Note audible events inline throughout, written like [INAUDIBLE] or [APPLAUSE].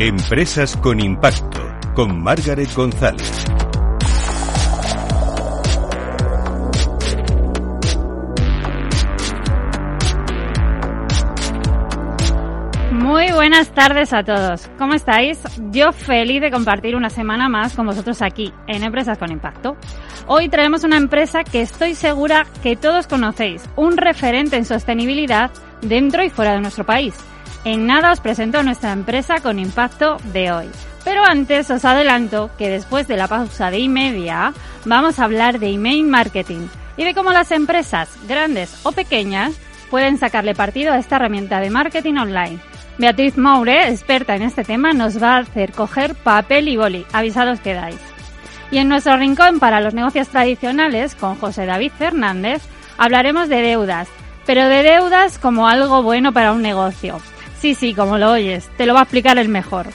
Empresas con impacto, con Margaret González. Muy buenas tardes a todos. ¿Cómo estáis? Yo feliz de compartir una semana más con vosotros aquí, en Empresas con Impacto. Hoy traemos una empresa que estoy segura que todos conocéis, un referente en sostenibilidad dentro y fuera de nuestro país. En nada os presento nuestra empresa con impacto de hoy. Pero antes os adelanto que después de la pausa de y vamos a hablar de email marketing y de cómo las empresas, grandes o pequeñas, pueden sacarle partido a esta herramienta de marketing online. Beatriz Moure, experta en este tema, nos va a hacer coger papel y boli. Avisados quedáis. Y en nuestro rincón para los negocios tradicionales, con José David Fernández, hablaremos de deudas, pero de deudas como algo bueno para un negocio. Sí, sí, como lo oyes, te lo va a explicar el mejor.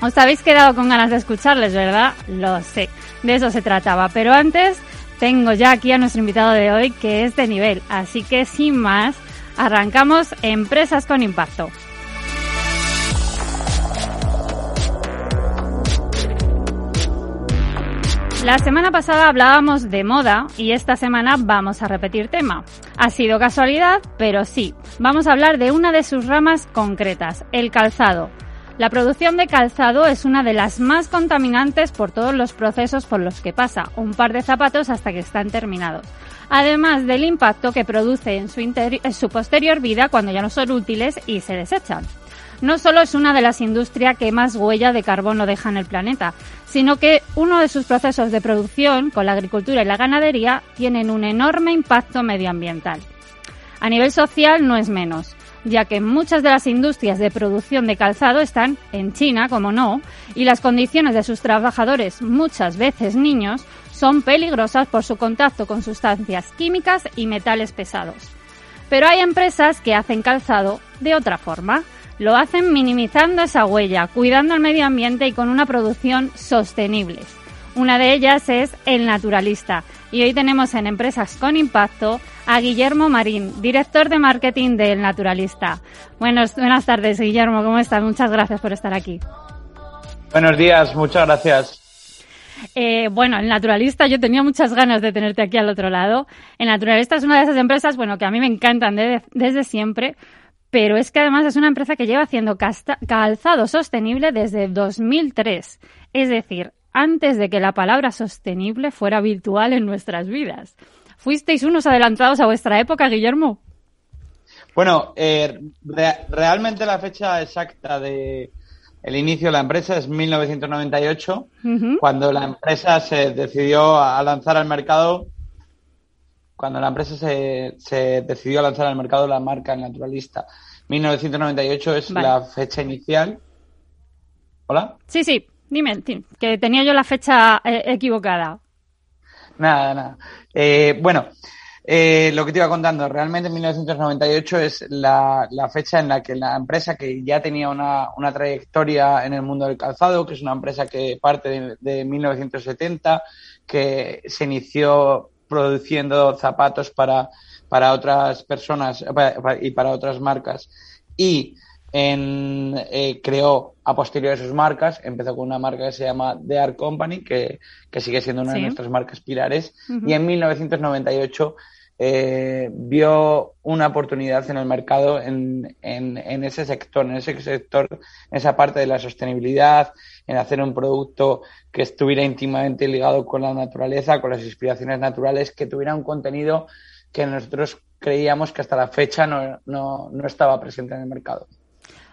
Os habéis quedado con ganas de escucharles, ¿verdad? Lo sé, de eso se trataba. Pero antes, tengo ya aquí a nuestro invitado de hoy, que es de nivel. Así que, sin más, arrancamos Empresas con Impacto. La semana pasada hablábamos de moda y esta semana vamos a repetir tema. Ha sido casualidad, pero sí, vamos a hablar de una de sus ramas concretas, el calzado. La producción de calzado es una de las más contaminantes por todos los procesos por los que pasa un par de zapatos hasta que están terminados. Además del impacto que produce en su, su posterior vida cuando ya no son útiles y se desechan no solo es una de las industrias que más huella de carbono deja en el planeta, sino que uno de sus procesos de producción, con la agricultura y la ganadería, tienen un enorme impacto medioambiental. A nivel social no es menos, ya que muchas de las industrias de producción de calzado están en China, como no, y las condiciones de sus trabajadores, muchas veces niños, son peligrosas por su contacto con sustancias químicas y metales pesados. Pero hay empresas que hacen calzado de otra forma, lo hacen minimizando esa huella, cuidando el medio ambiente y con una producción sostenible. Una de ellas es El Naturalista. Y hoy tenemos en Empresas con Impacto a Guillermo Marín, director de marketing de El Naturalista. Buenos, buenas tardes, Guillermo. ¿Cómo estás? Muchas gracias por estar aquí. Buenos días, muchas gracias. Eh, bueno, el Naturalista, yo tenía muchas ganas de tenerte aquí al otro lado. El Naturalista es una de esas empresas, bueno, que a mí me encantan desde siempre, pero es que además es una empresa que lleva haciendo calzado sostenible desde 2003. Es decir, antes de que la palabra sostenible fuera virtual en nuestras vidas. ¿Fuisteis unos adelantados a vuestra época, Guillermo? Bueno, eh, realmente la fecha exacta de el inicio de la empresa es 1998, cuando la empresa se decidió a lanzar al mercado cuando la empresa se, se decidió a lanzar al mercado la marca naturalista. 1998 es la fecha inicial. ¿Hola? Sí, sí, dime, que tenía yo la fecha eh, equivocada. Nada, nada. Eh, bueno, eh, lo que te iba contando, realmente 1998 es la, la, fecha en la que la empresa que ya tenía una, una, trayectoria en el mundo del calzado, que es una empresa que parte de, de 1970, que se inició produciendo zapatos para, para otras personas y para otras marcas. Y en, eh, creó a posteriori sus marcas. Empezó con una marca que se llama The Art Company, que, que sigue siendo una de nuestras marcas pilares. Y en 1998 eh, vio una oportunidad en el mercado en, en, en, ese sector, en ese sector, en esa parte de la sostenibilidad, en hacer un producto que estuviera íntimamente ligado con la naturaleza, con las inspiraciones naturales, que tuviera un contenido que nosotros creíamos que hasta la fecha no, no, no estaba presente en el mercado.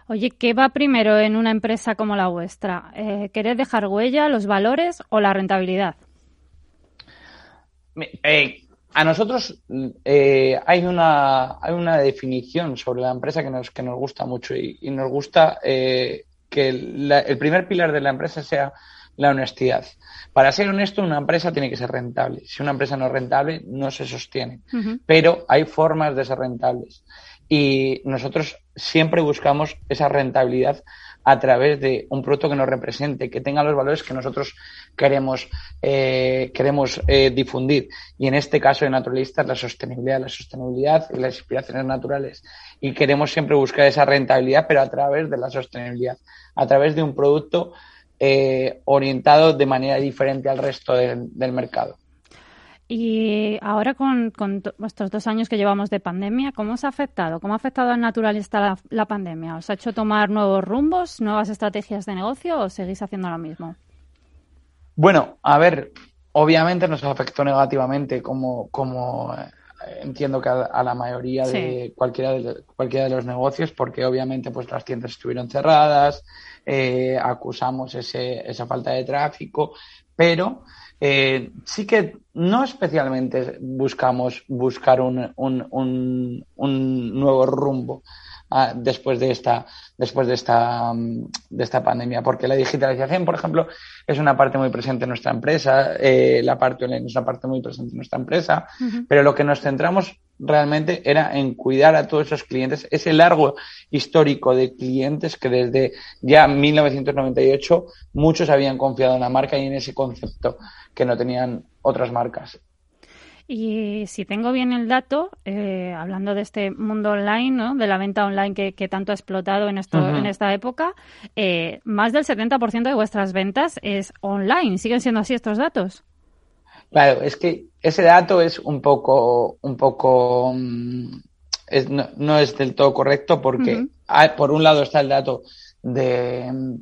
Oye, ¿qué va primero en una empresa como la vuestra? Eh, ¿Querés dejar huella, los valores o la rentabilidad? Eh, a nosotros eh, hay, una, hay una definición sobre la empresa que nos, que nos gusta mucho y, nos gusta eh, que el primer pilar de la empresa sea la honestidad. Para ser honesto, una empresa tiene que ser rentable. Si una empresa no es rentable, no se sostiene. Pero hay formas de ser rentables. Y nosotros siempre buscamos esa rentabilidad a través de un producto que nos represente, que tenga los valores que nosotros queremos, eh, queremos eh, difundir. Y en este caso de naturalistas, la sostenibilidad, la sostenibilidad y las inspiraciones naturales. Y queremos siempre buscar esa rentabilidad, pero a través de la sostenibilidad, a través de un producto eh, orientado de manera diferente al resto del mercado. Y ahora con, con estos dos años que llevamos de pandemia, ¿cómo os ha afectado? ¿Cómo ha afectado al naturalista la, pandemia? ¿Os ha hecho tomar nuevos rumbos, nuevas estrategias de negocio o seguís haciendo lo mismo? Bueno, a ver, obviamente nos afectó negativamente como, como eh, entiendo que a, la mayoría de cualquiera de cualquiera de los negocios porque obviamente pues las tiendas estuvieron cerradas eh, acusamos ese, esa falta de tráfico pero eh, sí que no especialmente buscamos buscar un, un, un, un nuevo rumbo después de esta después de esta mm, de esta pandemia porque la digitalización por ejemplo es una parte muy presente en nuestra empresa eh, la parte online es una parte muy presente en nuestra empresa pero lo que nos centramos realmente era en cuidar a todos esos clientes, ese largo histórico de clientes que desde ya 1998 muchos habían confiado en la marca y en ese concepto que no tenían otras marcas. Y si tengo bien el dato, eh, hablando de este mundo online, ¿no? de la venta online que, tanto ha explotado en, esto, en esta época, eh, más del 70% de vuestras ventas es online. ¿Siguen siendo así estos datos? Claro, es que ese dato es un poco, un poco, mm, no, es del todo correcto porque por un lado está el dato de,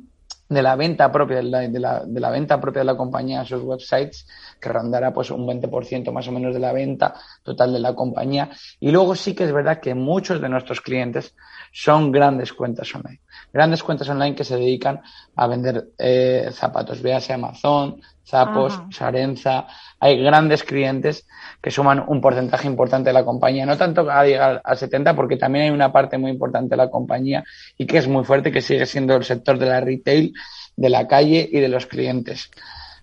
de la venta propia de la, de la, de la venta propia de la compañía a sus websites que rondará pues un 20% más o menos de la venta total de la compañía y luego sí que es verdad que muchos de nuestros clientes son grandes cuentas online grandes cuentas online que se dedican a vender eh, zapatos véase Amazon Zapos, Sarenza, hay grandes clientes que suman un porcentaje importante de la compañía. No tanto a llegar al 70, porque también hay una parte muy importante de la compañía y que es muy fuerte, que sigue siendo el sector de la retail, de la calle y de los clientes.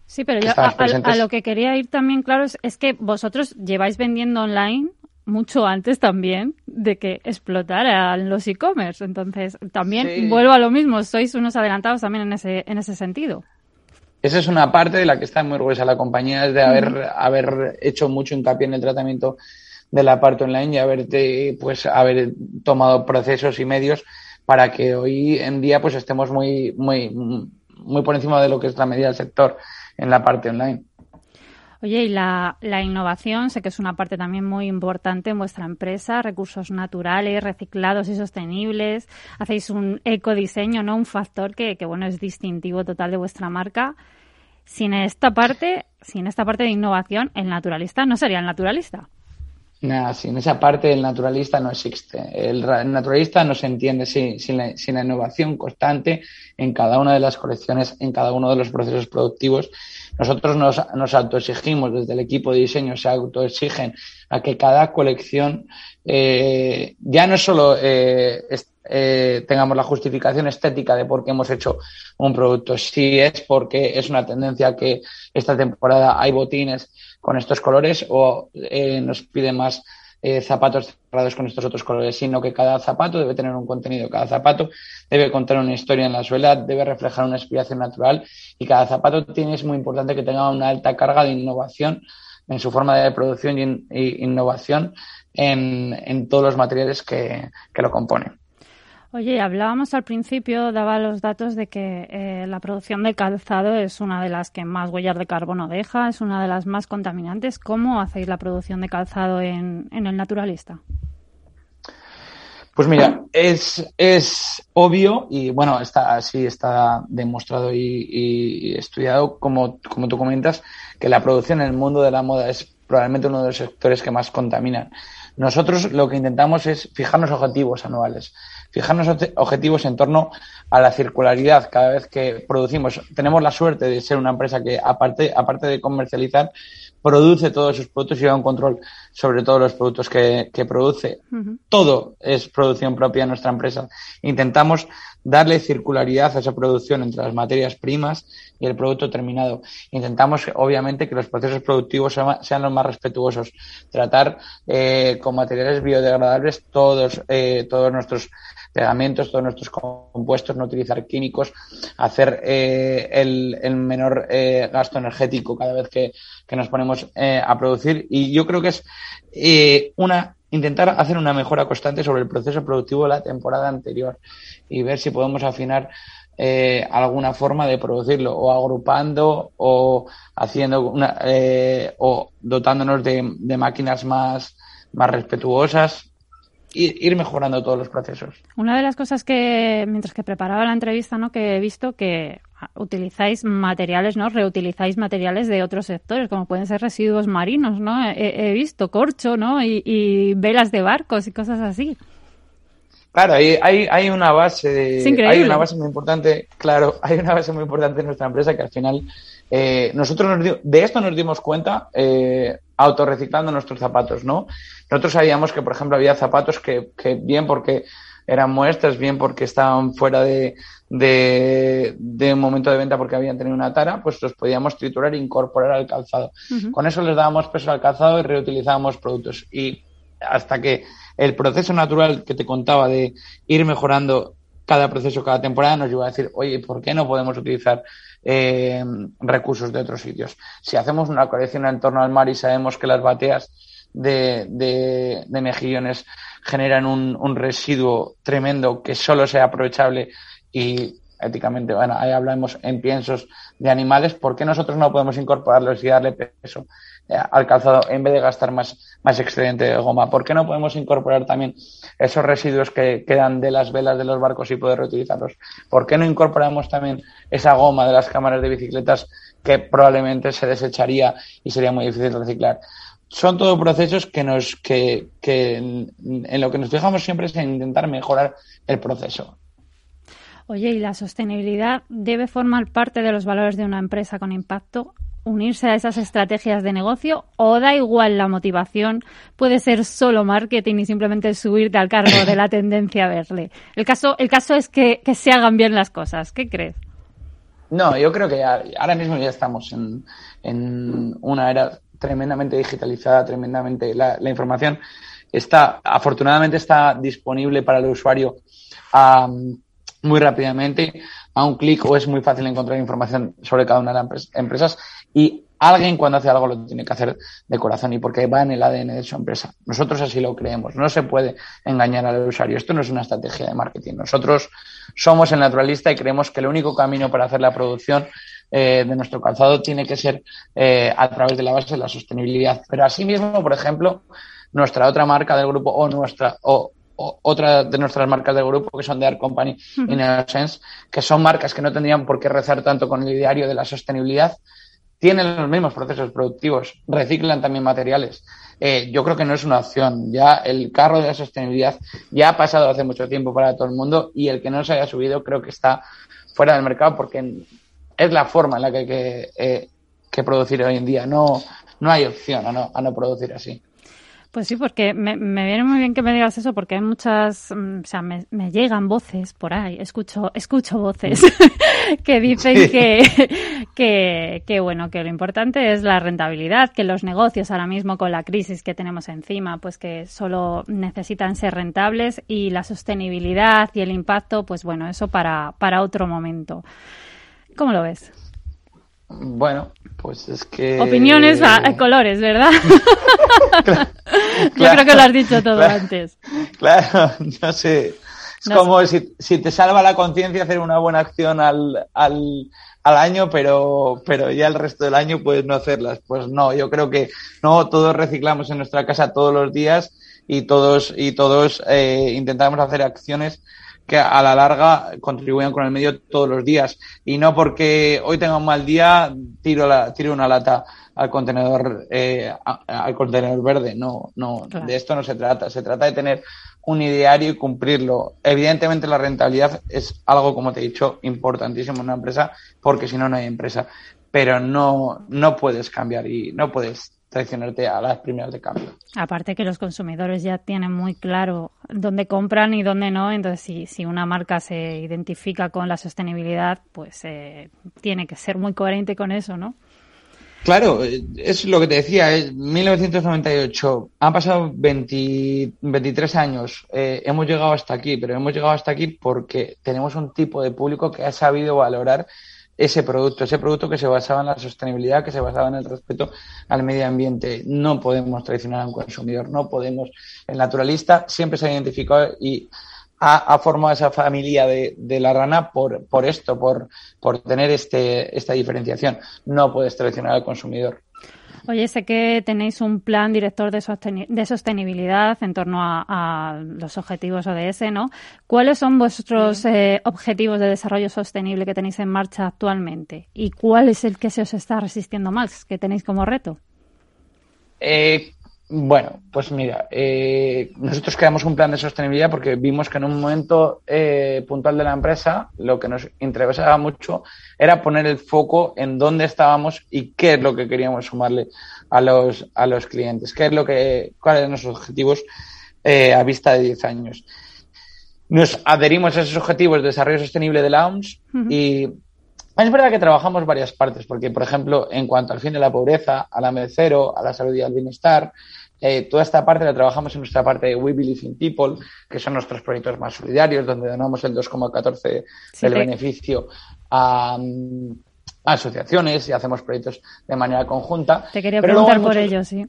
Sí, pero yo a, lo que quería ir también, claro, es, que vosotros lleváis vendiendo online mucho antes también de que explotaran los e-commerce. Entonces, también vuelvo a lo mismo, sois unos adelantados también en ese, en ese sentido. Esa es una parte de la que está muy orgullosa la compañía, es de haber, haber hecho mucho hincapié en el tratamiento de la parte online y haberte, pues, haber tomado procesos y medios para que hoy en día pues estemos muy, muy, muy por encima de lo que es la medida del sector en la parte online. Oye, y la, la, innovación, sé que es una parte también muy importante en vuestra empresa, recursos naturales, reciclados y sostenibles. Hacéis un ecodiseño, ¿no? Un factor que, que bueno, es distintivo total de vuestra marca. Sin esta parte, sin esta parte de innovación, el naturalista no sería el naturalista. Nada, sin esa parte el naturalista no existe. El, naturalista no se entiende sin, sin, la, sin, la, innovación constante en cada una de las colecciones, en cada uno de los procesos productivos nosotros nos, nos autoexigimos, desde el equipo de diseño se autoexigen a que cada colección eh, ya no solo eh, eh, tengamos la justificación estética de por qué hemos hecho un producto, si es porque es una tendencia que esta temporada hay botines con estos colores o eh, nos pide más eh, zapatos cerrados con estos otros colores, sino que cada zapato debe tener un contenido, cada zapato debe contar una historia en la suela, debe reflejar una inspiración natural y cada zapato tiene, es muy importante que tenga una alta carga de innovación en su forma de producción y, innovación en, en, todos los materiales que, que lo componen. Oye, hablábamos al principio, daba los datos de que eh, la producción de calzado es una de las que más huellas de carbono deja, es una de las más contaminantes. ¿Cómo hacéis la producción de calzado en, el naturalista? Pues mira, es, es obvio y bueno, está así está demostrado y, estudiado, como, como tú comentas, que la producción en el mundo de la moda es probablemente uno de los sectores que más contaminan. Nosotros lo que intentamos es fijarnos objetivos anuales, fijarnos objetivos en torno a la circularidad cada vez que producimos. Tenemos la suerte de ser una empresa que, aparte, aparte de comercializar, produce todos sus productos y lleva un control sobre todos los productos que, produce. Todo es producción propia de nuestra empresa. Intentamos darle circularidad a esa producción entre las materias primas y el producto terminado. Intentamos, obviamente, que los procesos productivos sean los más respetuosos. Tratar eh, con materiales biodegradables todos, eh, todos nuestros pegamentos, todos nuestros compuestos, no utilizar químicos, hacer eh, el, menor eh, gasto energético cada vez que, que nos ponemos eh, a producir. Y yo creo que es eh, una intentar hacer una mejora constante sobre el proceso productivo de la temporada anterior y ver si podemos afinar eh, alguna forma de producirlo o agrupando o haciendo una eh, o dotándonos de, de máquinas más más respetuosas ir, mejorando todos los procesos. Una de las cosas que, mientras que preparaba la entrevista, ¿no? que he visto que utilizáis materiales, ¿no? Reutilizáis materiales de otros sectores, como pueden ser residuos marinos, ¿no? He, visto corcho, ¿no? Y, velas de barcos y cosas así. Claro, hay, hay, hay una base de, hay una base muy importante, claro, [LAUGHS] hay una base muy importante en nuestra empresa que al final eh, nosotros nos, de esto nos dimos cuenta eh, autorreciclando nuestros zapatos, ¿no? Nosotros sabíamos que, por ejemplo, había zapatos que, que bien porque eran muestras, bien porque estaban fuera de, de, de, un momento de venta porque habían tenido una tara, pues los podíamos triturar e incorporar al calzado. Con eso les dábamos peso al calzado y reutilizábamos productos. Y hasta que el proceso natural que te contaba de ir mejorando cada proceso, cada temporada, nos lleva a decir, oye, ¿por qué no podemos utilizar eh, recursos de otros sitios? Si hacemos una colección en torno al mar y sabemos que las bateas de, de, mejillones generan un, un, residuo tremendo que solo sea aprovechable y éticamente, bueno, ahí hablamos en piensos de animales, ¿por qué nosotros no podemos incorporarlos y darle peso eh, al calzado en vez de gastar más, más excedente de goma? ¿Por qué no podemos incorporar también esos residuos que quedan de las velas de los barcos y poder reutilizarlos? ¿Por qué no incorporamos también esa goma de las cámaras de bicicletas que probablemente se desecharía y sería muy difícil reciclar? son todos procesos que nos que, que en, lo que nos fijamos siempre es en intentar mejorar el proceso. Oye, ¿y la sostenibilidad debe formar parte de los valores de una empresa con impacto? Unirse a esas estrategias de negocio o da igual la motivación, puede ser solo marketing y simplemente subirte al cargo de la tendencia a verle. El caso, el caso es que, que se hagan bien las cosas. ¿Qué crees? No, yo creo que ahora mismo ya estamos en, en una era tremendamente digitalizada, tremendamente. La, información está, afortunadamente, está disponible para el usuario muy rápidamente. A un clic o es muy fácil encontrar información sobre cada una de las empresas y alguien cuando hace algo lo tiene que hacer de corazón y porque va en el ADN de su empresa. Nosotros así lo creemos. No se puede engañar al usuario. Esto no es una estrategia de marketing. Nosotros somos el naturalista y creemos que el único camino para hacer la producción eh, de nuestro calzado tiene que ser eh, a través de la base de la sostenibilidad. Pero asimismo, por ejemplo, nuestra otra marca del grupo o nuestra o, otra de nuestras marcas del grupo que son de Art Company y Neosense, que son marcas que no tendrían por qué rezar tanto con el ideario de la sostenibilidad, tienen los mismos procesos productivos, reciclan también materiales. Eh, yo creo que no es una opción. Ya el carro de la sostenibilidad ya ha pasado hace mucho tiempo para todo el mundo y el que no se haya subido creo que está fuera del mercado porque es la forma en la que hay que, eh, producir hoy en día. No, no hay opción a no, a no producir así. Pues sí, porque me, me, viene muy bien que me digas eso, porque hay muchas, mm, o sea, me, me llegan voces por ahí, escucho, escucho voces [LAUGHS] que dicen que, que, que, bueno, que lo importante es la rentabilidad, que los negocios ahora mismo con la crisis que tenemos encima, pues que solo necesitan ser rentables y la sostenibilidad y el impacto, pues bueno, eso para, para otro momento. ¿Cómo lo ves? Bueno, pues es que... Opiniones a, colores, ¿verdad? [LAUGHS] Yo creo que lo has dicho todo antes. Claro, [LAUGHS] no sé. Es como Si, si, te salva la conciencia hacer una buena acción al, al, al año, pero, pero ya el resto del año puedes no hacerlas. Pues no, yo creo que no, todos reciclamos en nuestra casa todos los días y todos, y todos eh, intentamos hacer acciones que a la larga contribuyan con el medio todos los días. Y no porque hoy tenga un mal día, tiro, la, tiro una lata al contenedor, eh, al contenedor verde. No, no, de esto no se trata. Se trata de tener un ideario y cumplirlo. Evidentemente la rentabilidad es algo, como te he dicho, importantísimo en una empresa, porque si no, no hay empresa. Pero no, no puedes cambiar y no puedes traicionarte a las primeras de cambio. Aparte que los consumidores ya tienen muy claro dónde compran y dónde no, entonces si, si una marca se identifica con la sostenibilidad, pues eh, tiene que ser muy coherente con eso, ¿no? Claro, es lo que te decía, es 1998, han pasado 23 años, eh, hemos llegado hasta aquí, pero hemos llegado hasta aquí porque tenemos un tipo de público que ha sabido valorar ese producto, ese producto que se basaba en la sostenibilidad, que se basaba en el respeto al medio ambiente. No podemos traicionar a un consumidor, no podemos. El naturalista siempre se ha identificado y ha, formado esa familia de, la rana por, por esto, por, por tener este, esta diferenciación. No puedes traicionar al consumidor. Oye, sé que tenéis un plan director de, sostenibilidad en torno a, los objetivos ODS, ¿no? ¿Cuáles son vuestros eh, objetivos de desarrollo sostenible que tenéis en marcha actualmente? ¿Y cuál es el que se os está resistiendo más, que tenéis como reto? Eh, bueno, pues mira, eh, nosotros creamos un plan de sostenibilidad porque vimos que en un momento eh, puntual de la empresa lo que nos interesaba mucho era poner el foco en dónde estábamos y qué es lo que queríamos sumarle a los, a los clientes, qué es lo que, cuáles eran nuestros objetivos eh, a vista de 10 años. Nos adherimos a esos objetivos de desarrollo sostenible de la OMS y es verdad que trabajamos varias partes, porque, por ejemplo, en cuanto al fin de la pobreza, al hambre cero, a la salud y al bienestar, eh, toda esta parte la trabajamos en nuestra parte de We Believe in People, que son nuestros proyectos más solidarios, donde donamos el 2,14 del beneficio a, asociaciones y hacemos proyectos de manera conjunta. Te quería preguntar por ello, sí.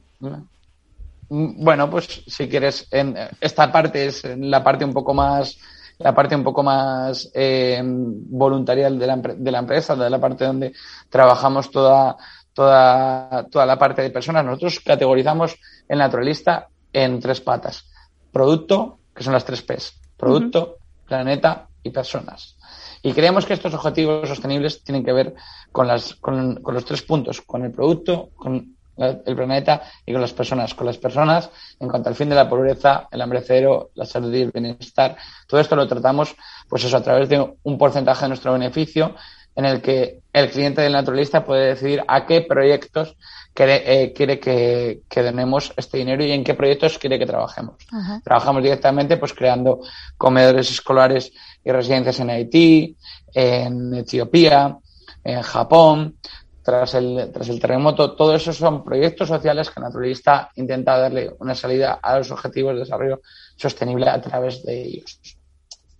Mm, bueno, pues si quieres, en esta parte es la parte un poco más la parte un poco más eh, voluntarial de la, de la empresa, de la parte donde trabajamos toda toda, toda la parte de personas. Nosotros categorizamos el naturalista en tres patas. Producto, que son las tres P's. Producto, planeta y personas. Y creemos que estos objetivos sostenibles tienen que ver con, las, con, los tres puntos, con el producto, con el planeta y con las personas. Con las personas, en cuanto al fin de la pobreza, el hambre cero, la salud y el bienestar, todo esto lo tratamos, pues eso, a través de un porcentaje de nuestro beneficio en el que el cliente del naturalista puede decidir a qué proyectos quiere, eh, quiere que, que donemos este dinero y en qué proyectos quiere que trabajemos. Trabajamos directamente pues creando comedores escolares y residencias en Haití, en Etiopía, en Japón, tras el, tras el terremoto. Todo eso son proyectos sociales que naturalista intenta darle una salida a los objetivos de desarrollo sostenible a través de ellos.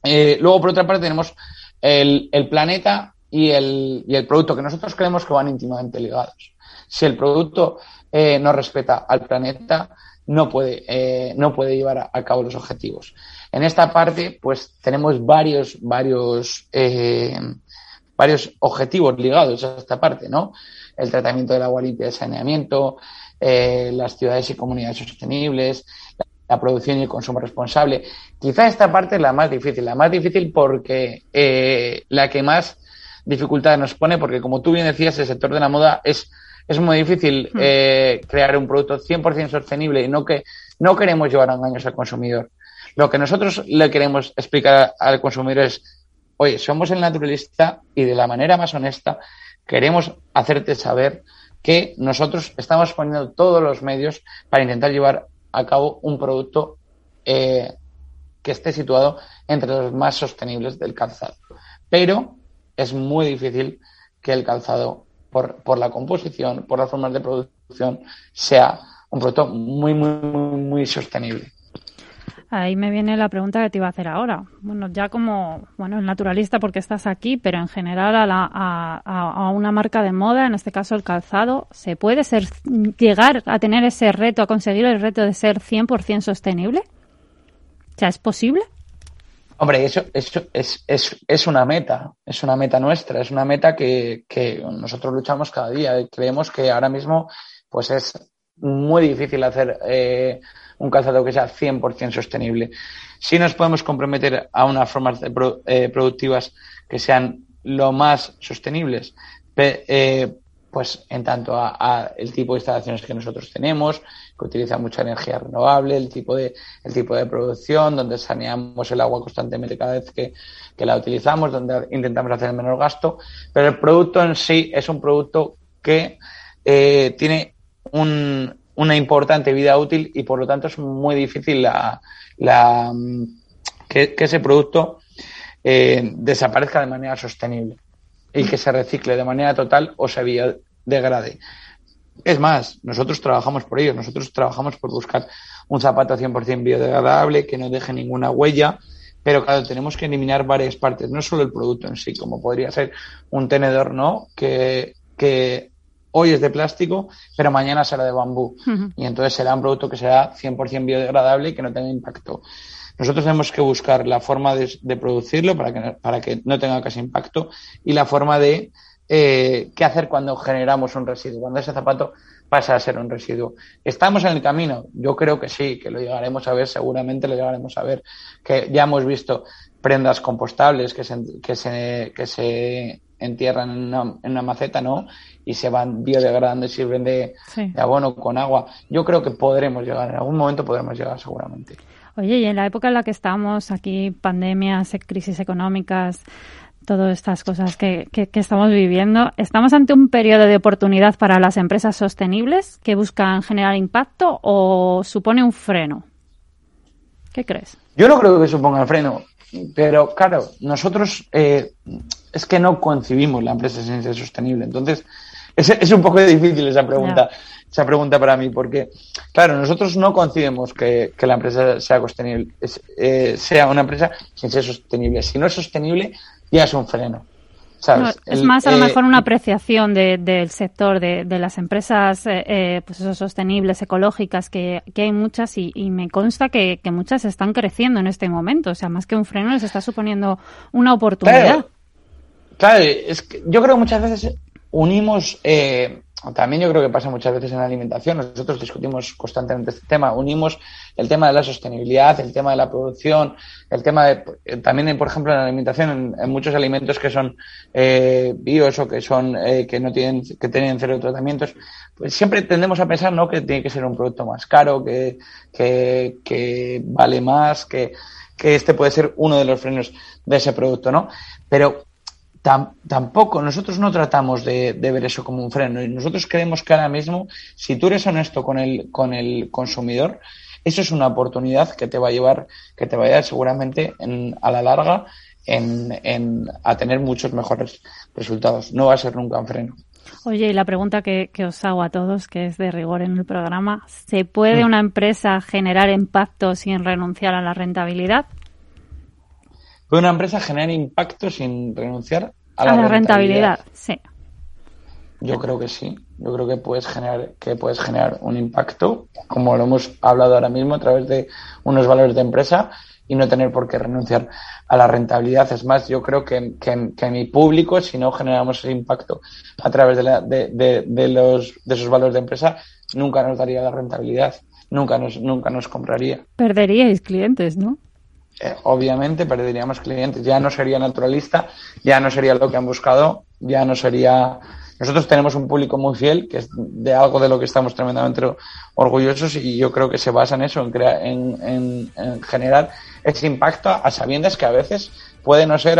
Eh, luego, por otra parte, tenemos el, el planeta y el, y el producto, que nosotros creemos que van íntimamente ligados. Si el producto eh, no respeta al planeta, no puede, eh, no puede llevar a, cabo los objetivos. En esta parte, pues tenemos varios, varios, eh, varios objetivos ligados a esta parte, ¿no? El tratamiento del agua limpia de saneamiento, eh, las ciudades y comunidades sostenibles, la producción y el consumo responsable. Quizá esta parte es la más difícil, la más difícil porque la que más dificultad nos pone, porque como tú bien decías, el sector de la moda es, es muy difícil hmm. eh, crear un producto 100% sostenible y no que no queremos llevar engaños al consumidor. Lo que nosotros le queremos explicar al consumidor es, oye, somos el naturalista y de la manera más honesta queremos hacerte saber que nosotros estamos poniendo todos los medios para intentar llevar a cabo un producto eh, que esté situado entre los más sostenibles del calzado. Pero es muy difícil que el calzado, por, por la composición, por las formas de producción, sea un producto muy, muy, muy, sostenible. Ahí me viene la pregunta que te iba a hacer ahora. Bueno, ya como, bueno, naturalista porque estás aquí, pero en general a, la, a, a, una marca de moda, en este caso el calzado, ¿se puede ser, llegar a tener ese reto, a conseguir el reto de ser 100% sostenible? O sea, ¿es posible? Hombre, eso, eso es, es, es, una meta, es una meta nuestra, es una meta que, que nosotros luchamos cada día y creemos que ahora mismo pues es muy difícil hacer eh, un calzado que sea 100% sostenible. Si nos podemos comprometer a unas formas eh, productivas que sean lo más sostenibles, eh, pues en tanto a, el tipo de instalaciones que nosotros tenemos, que utiliza mucha energía renovable, el tipo de, el tipo de producción, donde saneamos el agua constantemente cada vez que, la utilizamos, donde intentamos hacer el menor gasto, pero el producto en sí es un producto que eh, tiene una importante vida útil y por lo tanto es muy difícil la, la que, ese producto eh, desaparezca de manera sostenible y que se recicle de manera total o se biodegrade. Es más, nosotros trabajamos por ello, nosotros trabajamos por buscar un zapato 100% biodegradable, que no deje ninguna huella, pero claro, tenemos que eliminar varias partes, no solo el producto en sí, como podría ser un tenedor, ¿no? Que, que hoy es de plástico, pero mañana será de bambú. Y entonces será un producto que será 100% biodegradable y que no tenga impacto. Nosotros tenemos que buscar la forma de, producirlo para que, para que no tenga casi impacto y la forma de eh, qué hacer cuando generamos un residuo, cuando ese zapato pasa a ser un residuo. ¿Estamos en el camino? Yo creo que sí, que lo llegaremos a ver, seguramente lo llegaremos a ver, que ya hemos visto prendas compostables que se, que se, que se entierran en una, en una maceta, ¿no? Y se van biodegradando y sirven de, de abono con agua. Yo creo que podremos llegar, en algún momento podremos llegar seguramente. Oye, y en la época en la que estamos, aquí pandemias, crisis económicas, todas estas cosas que, que, estamos viviendo, ¿estamos ante un periodo de oportunidad para las empresas sostenibles que buscan generar impacto o supone un freno? ¿Qué crees? Yo no creo que suponga un freno, pero claro, nosotros eh, es que no concibimos la empresa sin ser sostenible. Entonces, es, es un poco difícil esa pregunta esa pregunta para mí, porque, claro, nosotros no concibimos que, la empresa sea sostenible, eh, sea una empresa sin ser sostenible. Si no es sostenible, ya es un freno. ¿sabes? es más, a lo eh, mejor una apreciación del sector, de, las empresas eh, pues eso, sostenibles, ecológicas, que, hay muchas y, me consta que, muchas están creciendo en este momento. O sea, más que un freno, les está suponiendo una oportunidad. Claro, es que yo creo que muchas veces unimos eh, también yo creo que pasa muchas veces en la alimentación. Nosotros discutimos constantemente este tema. Unimos el tema de la sostenibilidad, el tema de la producción, el tema de eh, también, por ejemplo, en la alimentación, en, muchos alimentos que son eh, bios o que son eh, que no tienen que tienen cero tratamientos. Pues siempre tendemos a pensar, ¿no? Que tiene que ser un producto más caro, que que, que vale más, que que este puede ser uno de los frenos de ese producto, ¿no? Pero tampoco, nosotros no tratamos de, ver eso como un freno. Nosotros creemos que ahora mismo, si tú eres honesto con el, con el consumidor, eso es una oportunidad que te va a llevar, que te va a llevar seguramente a la larga en, a tener muchos mejores resultados. No va a ser nunca un freno. Oye, y la pregunta que, que, os hago a todos, que es de rigor en el programa, ¿se puede una empresa generar impacto sin renunciar a la rentabilidad? ¿Puede una empresa generar impacto sin renunciar a la, rentabilidad? Sí. Yo creo que sí. Yo creo que puedes generar que puedes generar un impacto, como lo hemos hablado ahora mismo, a través de unos valores de empresa y no tener por qué renunciar a la rentabilidad. Es más, yo creo que, que, mi público, si no generamos ese impacto a través de, la, de, de, los, de esos valores de empresa, nunca nos daría la rentabilidad, nunca nos, nunca nos compraría. Perderíais clientes, ¿no? Eh, obviamente perderíamos clientes. Ya no sería naturalista, ya no sería lo que han buscado, ya no sería. Nosotros tenemos un público muy fiel, que es de algo de lo que estamos tremendamente orgullosos y yo creo que se basa en eso, en, crear, en, generar ese impacto a sabiendas que a veces puede no ser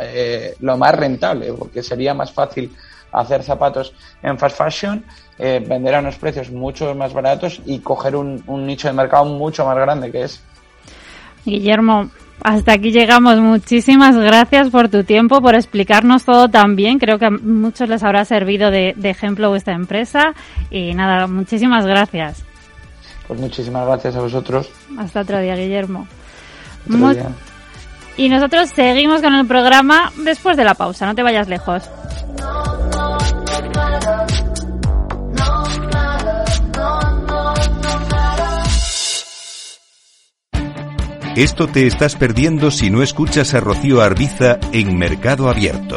eh, lo más rentable, porque sería más fácil hacer zapatos en fast fashion, eh, vender a unos precios mucho más baratos y coger un nicho de mercado mucho más grande, que es Guillermo, hasta aquí llegamos. Muchísimas gracias por tu tiempo, por explicarnos todo también. Creo que a muchos les habrá servido de, ejemplo vuestra empresa. Y nada, muchísimas gracias. Pues muchísimas gracias a vosotros. Hasta otro día, Guillermo. Y nosotros seguimos con el programa después de la pausa. No te vayas lejos. Esto te estás perdiendo si no escuchas a Rocío Arbiza en Mercado Abierto.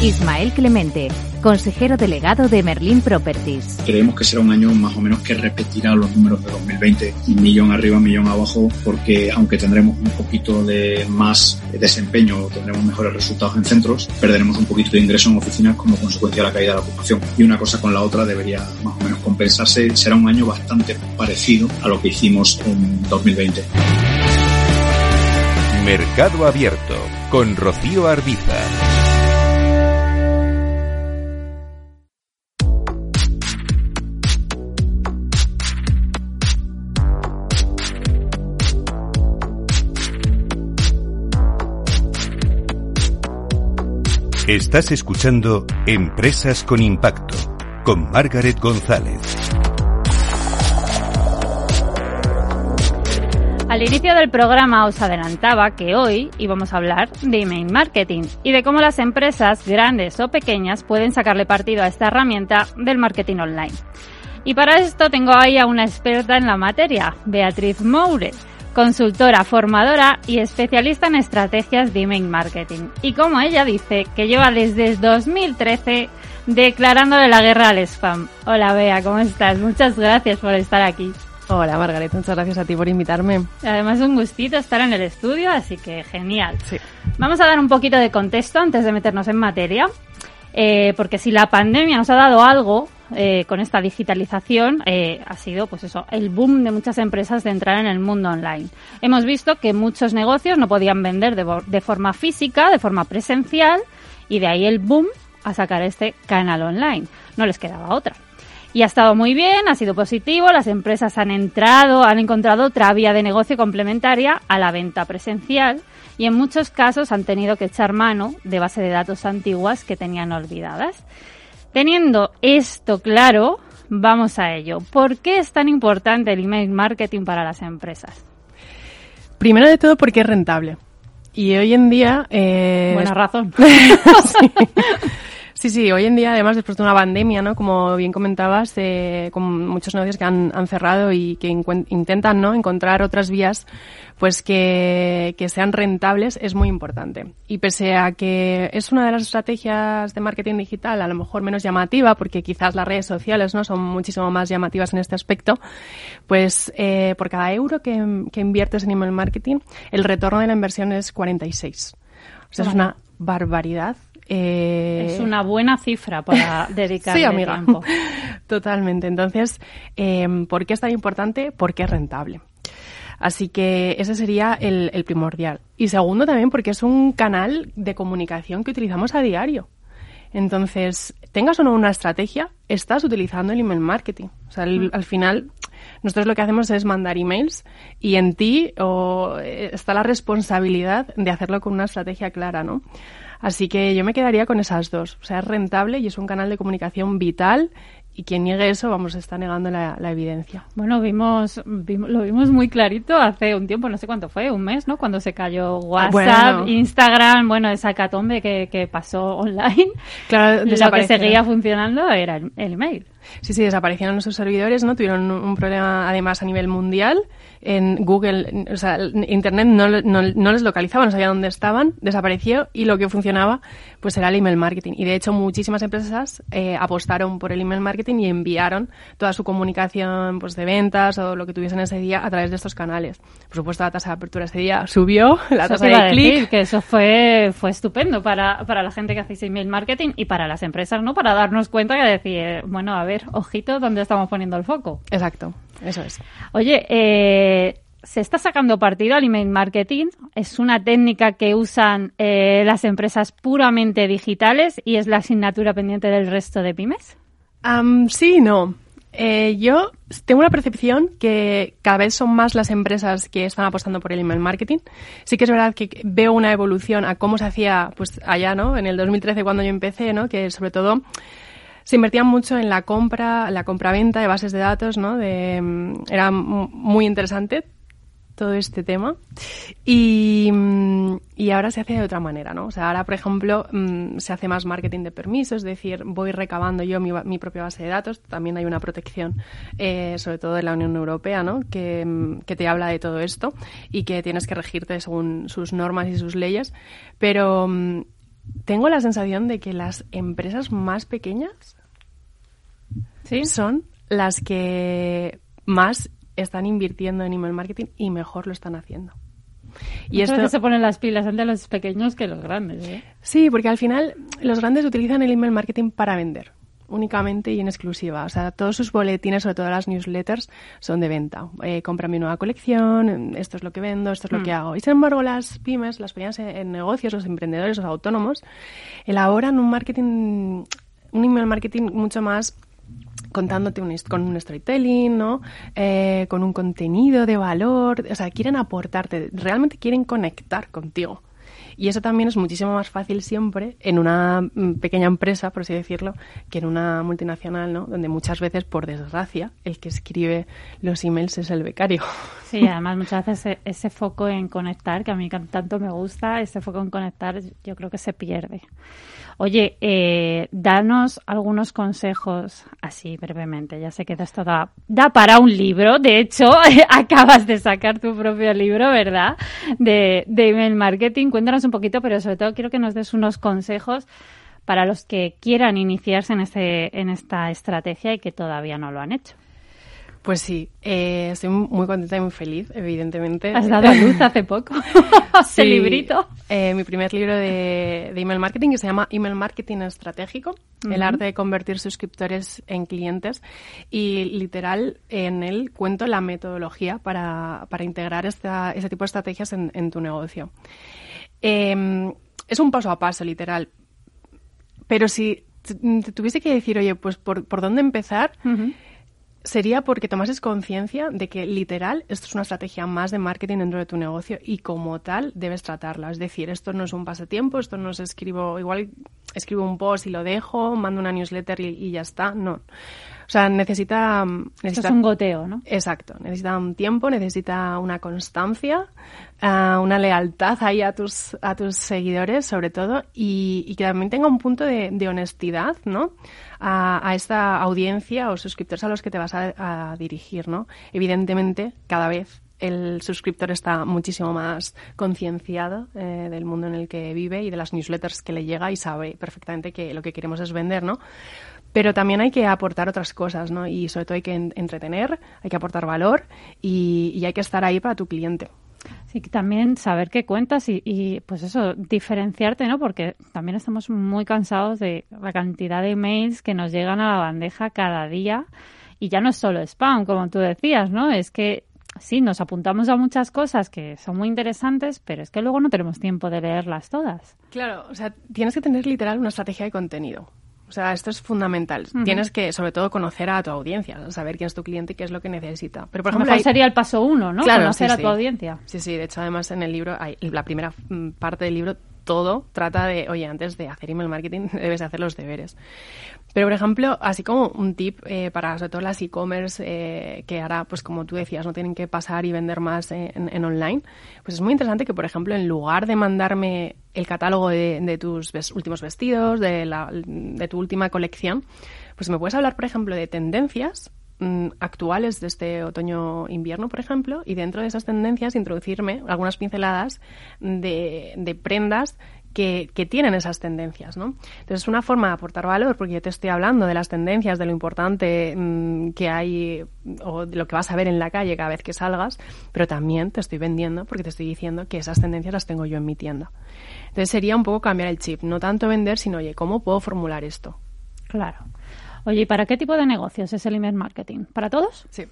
Ismael Clemente, consejero delegado de Merlin Properties. Creemos que será un año más o menos que repetirá los números de 2020, millón arriba, millón abajo, porque aunque tendremos un poquito de más desempeño, tendremos mejores resultados en centros, perderemos un poquito de ingreso en oficinas como consecuencia de la caída de la ocupación. Y una cosa con la otra debería más o menos compensarse. Será un año bastante parecido a lo que hicimos en 2020. Mercado Abierto con Rocío Arbiza. Estás escuchando Empresas con Impacto con Margaret González. Al inicio del programa os adelantaba que hoy íbamos a hablar de email marketing y de cómo las empresas grandes o pequeñas pueden sacarle partido a esta herramienta del marketing online. Y para esto tengo ahí a una experta en la materia, Beatriz Moure consultora, formadora y especialista en estrategias de email marketing. Y como ella dice, que lleva desde 2013 declarándole la guerra al spam. Hola Bea, ¿cómo estás? Muchas gracias por estar aquí. Hola Margaret, muchas gracias a ti por invitarme. Además un gustito estar en el estudio, así que genial. Vamos a dar un poquito de contexto antes de meternos en materia, eh, porque si la pandemia nos ha dado algo, eh, con esta digitalización eh, ha sido, pues eso, el boom de muchas empresas de entrar en el mundo online. Hemos visto que muchos negocios no podían vender de, forma física, de forma presencial, y de ahí el boom a sacar este canal online. No les quedaba otra. Y ha estado muy bien, ha sido positivo, las empresas han entrado, han encontrado otra vía de negocio complementaria a la venta presencial y en muchos casos han tenido que echar mano de base de datos antiguas que tenían olvidadas. Teniendo esto claro, vamos a ello. ¿Por qué es tan importante el email marketing para las empresas? Primero de todo porque es rentable. Y hoy en día... Eh, Buena razón. [LAUGHS] Sí, sí, hoy en día, además, después de una pandemia, ¿no? Como bien comentabas, eh, con muchos negocios que han, cerrado y que intentan, ¿no? Encontrar otras vías, pues que, que sean rentables, es muy importante. Y pese a que es una de las estrategias de marketing digital, a lo mejor menos llamativa, porque quizás las redes sociales, ¿no? Son muchísimo más llamativas en este aspecto, pues, eh, por cada euro que, que inviertes en email marketing, el retorno de la inversión es 46. O sea, es una barbaridad eh, es una buena cifra para [LAUGHS] dedicarle sí, amiga. tiempo. Totalmente. Entonces, eh, ¿por qué es tan importante? Porque es rentable. Así que ese sería el, el, primordial. Y segundo también porque es un canal de comunicación que utilizamos a diario. Entonces, tengas o no una estrategia, estás utilizando el email marketing. O sea, mm. al final, nosotros lo que hacemos es mandar emails y en ti o, eh, está la responsabilidad de hacerlo con una estrategia clara, ¿no? Así que yo me quedaría con esas dos. O sea, es rentable y es un canal de comunicación vital y quien niegue eso, vamos, está negando la, evidencia. Bueno, vimos, lo vimos muy clarito hace un tiempo, no sé cuánto fue, un mes, ¿no? Cuando se cayó WhatsApp, Instagram, bueno, esa catombe que, que pasó online. Claro, lo que seguía funcionando era el, el email. Sí, sí, desaparecieron nuestros servidores, ¿no? Tuvieron un problema además a nivel mundial en Google, o sea, Internet no, no, les localizaba, no sabía dónde estaban, desapareció y lo que funcionaba pues era el email marketing. Y de hecho muchísimas empresas eh, apostaron por el email marketing y enviaron toda su comunicación pues de ventas o lo que tuviesen ese día a través de estos canales. Por supuesto la tasa de apertura ese día subió, [LAUGHS] la tasa de clic. que eso fue, fue estupendo para, para la gente que hace email marketing y para las empresas, ¿no? Para darnos cuenta que decir, bueno, a ver, ojito, ¿dónde estamos poniendo el foco? Exacto. Eso es. Oye, eh, se está sacando partido al email marketing. Es una técnica que usan eh, las empresas puramente digitales y es la asignatura pendiente del resto de pymes. sí y no. Eh, yo tengo una percepción que cada vez son más las empresas que están apostando por el email marketing. Sí que es verdad que veo una evolución a cómo se hacía pues allá, ¿no? En el 2013 cuando yo empecé, ¿no? Que sobre todo se invertían mucho en la compra, la compra-venta de bases de datos, ¿no? De, mm, era muy interesante todo este tema. Y, mm, y, ahora se hace de otra manera, ¿no? O sea, ahora, por ejemplo, mm, se hace más marketing de permisos, es decir, voy recabando yo mi, mi propia base de datos. También hay una protección, eh, sobre todo de la Unión Europea, ¿no? Que, que, te habla de todo esto y que tienes que regirte según sus normas y sus leyes. Pero tengo la sensación de que las empresas más pequeñas ¿Sí? son las que más están invirtiendo en email marketing y mejor lo están haciendo. Y esto se ponen las pilas ante los pequeños que los grandes. ¿eh? Sí, porque al final los grandes utilizan el email marketing para vender únicamente y en exclusiva. O sea, todos sus boletines, sobre todo las newsletters, son de venta. Eh, compra mi nueva colección, esto es lo que vendo, esto es lo que mm. hago. Y sin embargo, las pymes, las pequeñas en negocios, los emprendedores, los autónomos, elaboran un marketing, un email marketing mucho más contándote un, con un storytelling, ¿no? Eh, con un contenido de valor, o sea, quieren aportarte, realmente quieren conectar contigo. Y eso también es muchísimo más fácil siempre en una mm, pequeña empresa, por así decirlo, que en una multinacional, ¿no? Donde muchas veces, por desgracia, el que escribe los emails es el becario. Sí, además muchas veces ese foco en conectar, que a mí tanto me gusta, ese foco en conectar, yo creo que se pierde. Oye, eh, danos algunos consejos así brevemente. Ya sé que esto da, da para un libro. De hecho, [LAUGHS] acabas de sacar tu propio libro, ¿verdad? De, de email marketing. Cuéntanos un poquito, pero sobre todo quiero que nos des unos consejos para los que quieran iniciarse en, este, en esta estrategia y que todavía no lo han hecho. Pues sí, eh, estoy muy contenta y muy feliz, evidentemente. Has dado a luz [LAUGHS] hace poco [LAUGHS] ese librito. Eh, mi primer libro de, email marketing que se llama Email Marketing Estratégico, el arte de convertir suscriptores en clientes. Y literal, en él cuento la metodología para, para integrar esta, ese tipo de estrategias en, tu negocio. Em, es un paso a paso, literal. Pero si te tuviese que decir, oye, pues por, por dónde empezar, sería porque tomases conciencia de que literal esto es una estrategia más de marketing dentro de tu negocio y como tal debes tratarla. Es decir, esto no es un pasatiempo, esto no es escribo, igual escribo un post y lo dejo, mando una newsletter y, ya está. No. O sea, necesita, necesita... es un goteo, ¿no? Exacto. Necesita un tiempo, necesita una constancia, ah, una lealtad ahí a tus, a tus seguidores, sobre todo, y, que también tenga un punto de, de honestidad, ¿no? a, esta audiencia o suscriptores a los que te vas a, dirigir, ¿no? Evidentemente, cada vez el suscriptor está muchísimo más concienciado eh, del mundo en el que vive y de las newsletters que le llega y sabe perfectamente que lo que queremos es vender, ¿no? Pero también hay que aportar otras cosas, ¿no? Y sobre todo hay que entretener, hay que aportar valor y hay que estar ahí para tu cliente. Sí, también saber qué cuentas y, pues eso, diferenciarte, ¿no? Porque también estamos muy cansados de la cantidad de emails que nos llegan a la bandeja cada día y ya no es solo spam, como tú decías, ¿no? Es que sí, nos apuntamos a muchas cosas que son muy interesantes, pero es que luego no tenemos tiempo de leerlas todas. Claro, o sea, tienes que tener literal una estrategia de contenido. O sea, esto es fundamental. Tienes que, sobre todo, conocer a tu audiencia, saber quién es tu cliente y qué es lo que necesita. Pero, por ejemplo, sería el paso uno, ¿no? conocer a tu audiencia. Sí, sí. De hecho, además, en el libro, hay, la primera mm, parte del libro todo trata de, oye, antes de hacer email marketing [LAUGHS] debes hacer los deberes. Pero, por ejemplo, así como un tip eh, para sobre todo las e-commerce eh, que ahora, pues como tú decías, no tienen que pasar y vender más en, online, pues es muy interesante que, por ejemplo, en lugar de mandarme el catálogo de, tus últimos vestidos, de, la, de tu última colección, pues me puedes hablar, por ejemplo, de tendencias Mm, actuales de este otoño-invierno, por ejemplo, y dentro de esas tendencias introducirme algunas pinceladas de, prendas que, que, tienen esas tendencias, ¿no? Entonces es una forma de aportar valor porque yo te estoy hablando de las tendencias, de lo importante mm, que hay o de lo que vas a ver en la calle cada vez que salgas, pero también te estoy vendiendo porque te estoy diciendo que esas tendencias las tengo yo en mi tienda. Entonces sería un poco cambiar el chip, no tanto vender, sino, oye, ¿cómo puedo formular esto? Claro. Oye, ¿y para qué tipo de negocios es el email marketing? ¿Para todos? Sí.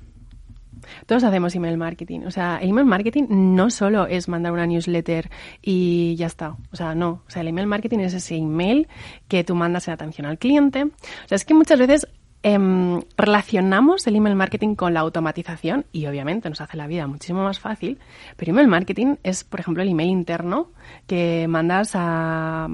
Todos hacemos email marketing. O sea, el email marketing no solo es mandar una newsletter y ya está. O sea, no. O sea, el email marketing es ese email que tú mandas en atención al cliente. O sea, es que muchas veces em, relacionamos el email marketing con la automatización y obviamente nos hace la vida muchísimo más fácil. Pero email marketing es, por ejemplo, el email interno que mandas a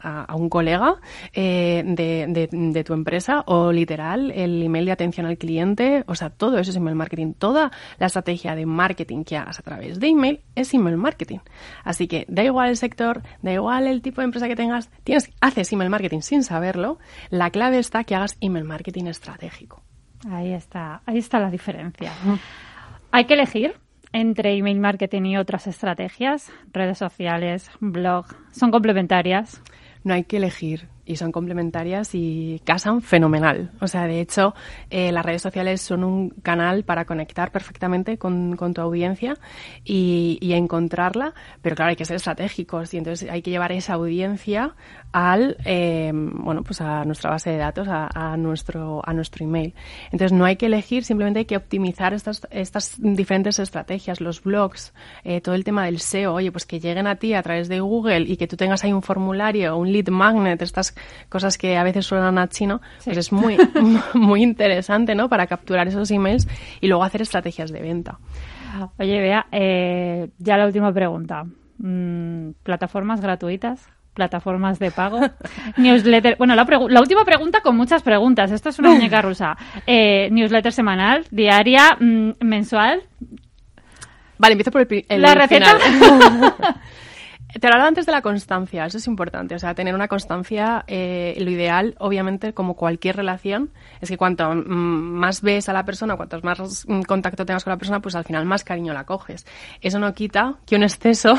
a, un colega eh, de, de, tu empresa o literal el email de atención al cliente, o sea, todo eso es email marketing. Toda la estrategia de marketing que hagas a través de email es email marketing. Así que da igual el sector, da igual el tipo de empresa que tengas, tienes, haces email marketing sin saberlo. La clave está que hagas email marketing estratégico. Ahí está, ahí está la diferencia. Hay que elegir entre email marketing y otras estrategias, redes sociales, blog, son complementarias. No hay que elegir y son complementarias y casan fenomenal. O sea, de hecho, eh, las redes sociales son un canal para conectar perfectamente con, con tu audiencia y, y, encontrarla, pero claro, hay que ser estratégicos y entonces hay que llevar esa audiencia al, eh, bueno, pues a nuestra base de datos, a, nuestro, a nuestro email. Entonces no hay que elegir, simplemente hay que optimizar estas, estas diferentes estrategias, los blogs, eh, todo el tema del SEO, oye, pues que lleguen a ti a través de Google y que tú tengas ahí un formulario, un lead magnet, estas cosas que a veces suenan a chino, pues es muy, [LAUGHS] muy interesante, ¿no? Para capturar esos emails y luego hacer estrategias de venta. Oye, vea, eh, ya la última pregunta. Mm, ¿Plataformas gratuitas? plataformas de pago, [LAUGHS] newsletter. Bueno, la, la, última pregunta con muchas preguntas. Esto es una muñeca rusa. Eh, newsletter semanal, diaria, mm, mensual. Vale, empiezo por el, el la receta. [LAUGHS] Te hablaba antes de la constancia, eso es importante. O sea, tener una constancia, eh, lo ideal, obviamente, como cualquier relación, es que cuanto más ves a la persona, cuanto más contacto tengas con la persona, pues al final más cariño la coges. Eso no quita que un exceso,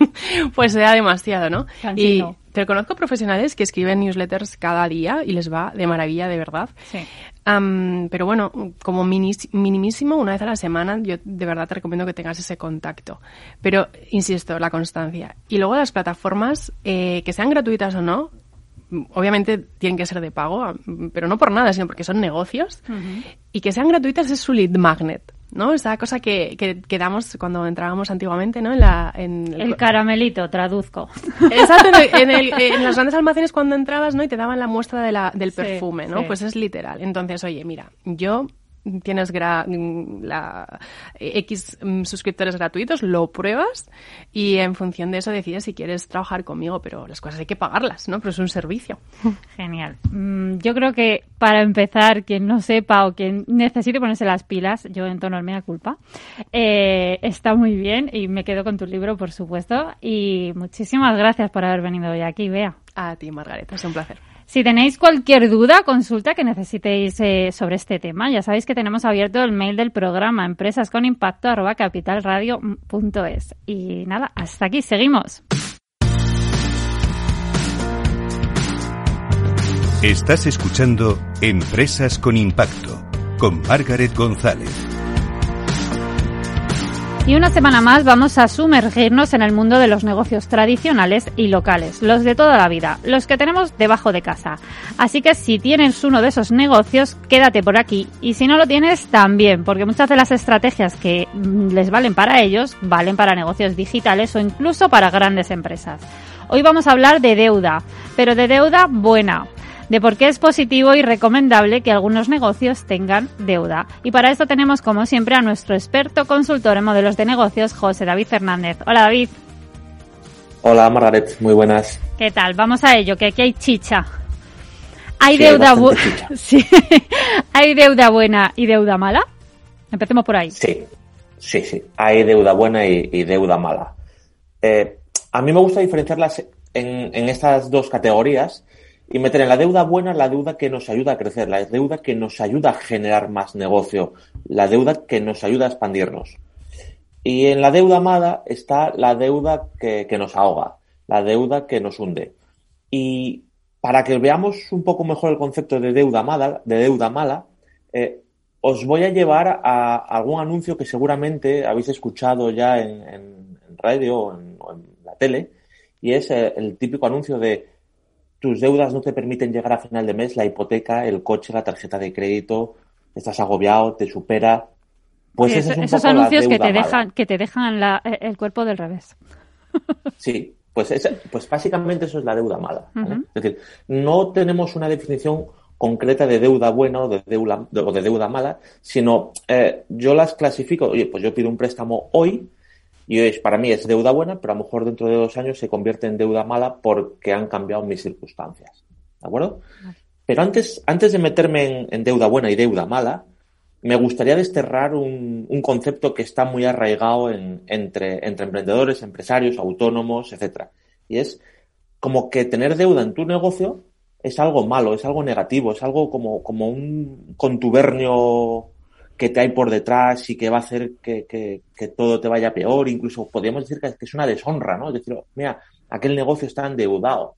[LAUGHS] pues sea demasiado, ¿no? Y, pero conozco profesionales que escriben newsletters cada día y les va de maravilla, de verdad. Sí. Um, pero bueno, como minimísimo, una vez a la semana, yo de verdad te recomiendo que tengas ese contacto. Pero, insisto, la constancia. Y luego las plataformas, eh, que sean gratuitas o no, obviamente tienen que ser de pago, pero no por nada, sino porque son negocios. Uh -huh. Y que sean gratuitas es su lead magnet. ¿No? Esa cosa que, que, que, damos cuando entrábamos antiguamente, ¿no? En la, en el, el caramelito, traduzco. Exacto, en, el, en, los [LAUGHS] grandes almacenes cuando entrabas, ¿no? Y te daban la muestra de la, del perfume, ¿no? Sí. Pues es literal. Entonces, oye, mira, yo tienes la X suscriptores gratuitos, lo pruebas y en función de eso decides si quieres trabajar conmigo, pero las cosas hay que pagarlas, ¿no? Pero es un servicio. [LAUGHS] Genial. Yo creo que para empezar, quien no sepa o quien necesite ponerse las pilas, yo en tono mea culpa, eh, está muy bien y me quedo con tu libro, por supuesto. Y muchísimas gracias por haber venido hoy aquí, Bea. A ti, Margarita, es un placer. Si tenéis cualquier duda, consulta que necesitéis eh, sobre este tema, ya sabéis que tenemos abierto el mail del programa empresasconimpacto@capitalradio.es. Y nada, hasta aquí seguimos. Estás escuchando Empresas con Impacto con Margaret González. Y una semana más vamos a sumergirnos en el mundo de los negocios tradicionales y locales, los de toda la vida, los que tenemos debajo de casa. Así que si tienes uno de esos negocios, quédate por aquí. Y si no lo tienes, también, porque muchas de las estrategias que les valen para ellos, valen para negocios digitales o incluso para grandes empresas. Hoy vamos a hablar de deuda, pero de deuda buena de por qué es positivo y recomendable que algunos negocios tengan deuda. Y para esto tenemos, como siempre, a nuestro experto consultor en modelos de negocios, José David Fernández. Hola, David. Hola, Margaret. Muy buenas. ¿Qué tal? Vamos a ello, que aquí hay chicha. ¿Hay sí, deuda buena? [LAUGHS] Sí. ¿Hay deuda buena y deuda mala? Empecemos por ahí. Sí, sí, sí. Hay deuda buena y, y deuda mala. Eh, a mí me gusta diferenciarlas en, en estas dos categorías y meter en la deuda buena la deuda que nos ayuda a crecer, la deuda que nos ayuda a generar más negocio, la deuda que nos ayuda a expandirnos. Y en la deuda mala está la deuda que, que nos ahoga, la deuda que nos hunde. Y para que veamos un poco mejor el concepto de deuda mala, de deuda mala, eh, os voy a llevar a, algún anuncio que seguramente habéis escuchado ya en, radio o en, o en, la tele, y es eh, el típico anuncio de tus deudas no te permiten llegar a final de mes, la hipoteca, el coche, la tarjeta de crédito, estás agobiado, te supera. Pues sí, ese es un esos poco anuncios la que te mala. dejan, que te dejan la, el cuerpo del revés. [LAUGHS] Sí, pues, ese, pues básicamente eso es la deuda mala. ¿vale? Uh -huh. Es decir, no tenemos una definición concreta de deuda buena o de deuda, de, o de deuda mala, sino eh, yo las clasifico, oye, pues yo pido un préstamo hoy, y es, para mí es deuda buena, pero a lo mejor dentro de dos años se convierte en deuda mala porque han cambiado mis circunstancias. ¿De acuerdo? Pero antes, antes de meterme en, deuda buena y deuda mala, me gustaría desterrar un, un concepto que está muy arraigado en, entre, entre emprendedores, empresarios, autónomos, etcétera. Y es como que tener deuda en tu negocio es algo malo, es algo negativo, es algo como, como un contubernio que te hay por detrás y que va a hacer que, que, que todo te vaya peor, incluso podríamos decir que, es una deshonra, ¿no? Es decir, mira, aquel negocio está endeudado.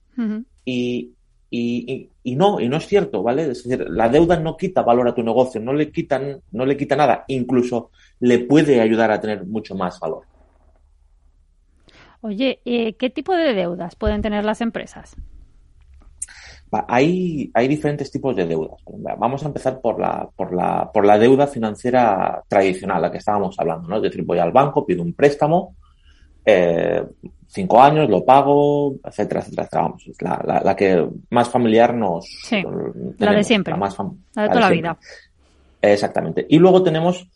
y, y, y, no, y no es cierto, ¿vale? Es decir, la deuda no quita valor a tu negocio, no le quitan, no le quita nada, incluso le puede ayudar a tener mucho más valor. Oye, eh, ¿qué tipo de deudas pueden tener las empresas? Hay, hay diferentes tipos de deudas. Vamos a empezar por la, por, la, por la deuda financiera tradicional, la que estábamos hablando, ¿no? Es decir, voy al banco, pido un préstamo, eh, cinco años, lo pago, etcétera, etcétera, Vamos, es la, la, que más familiar nos... Sí, la de siempre. La, más la de toda la, vida. Exactamente. Y luego tenemos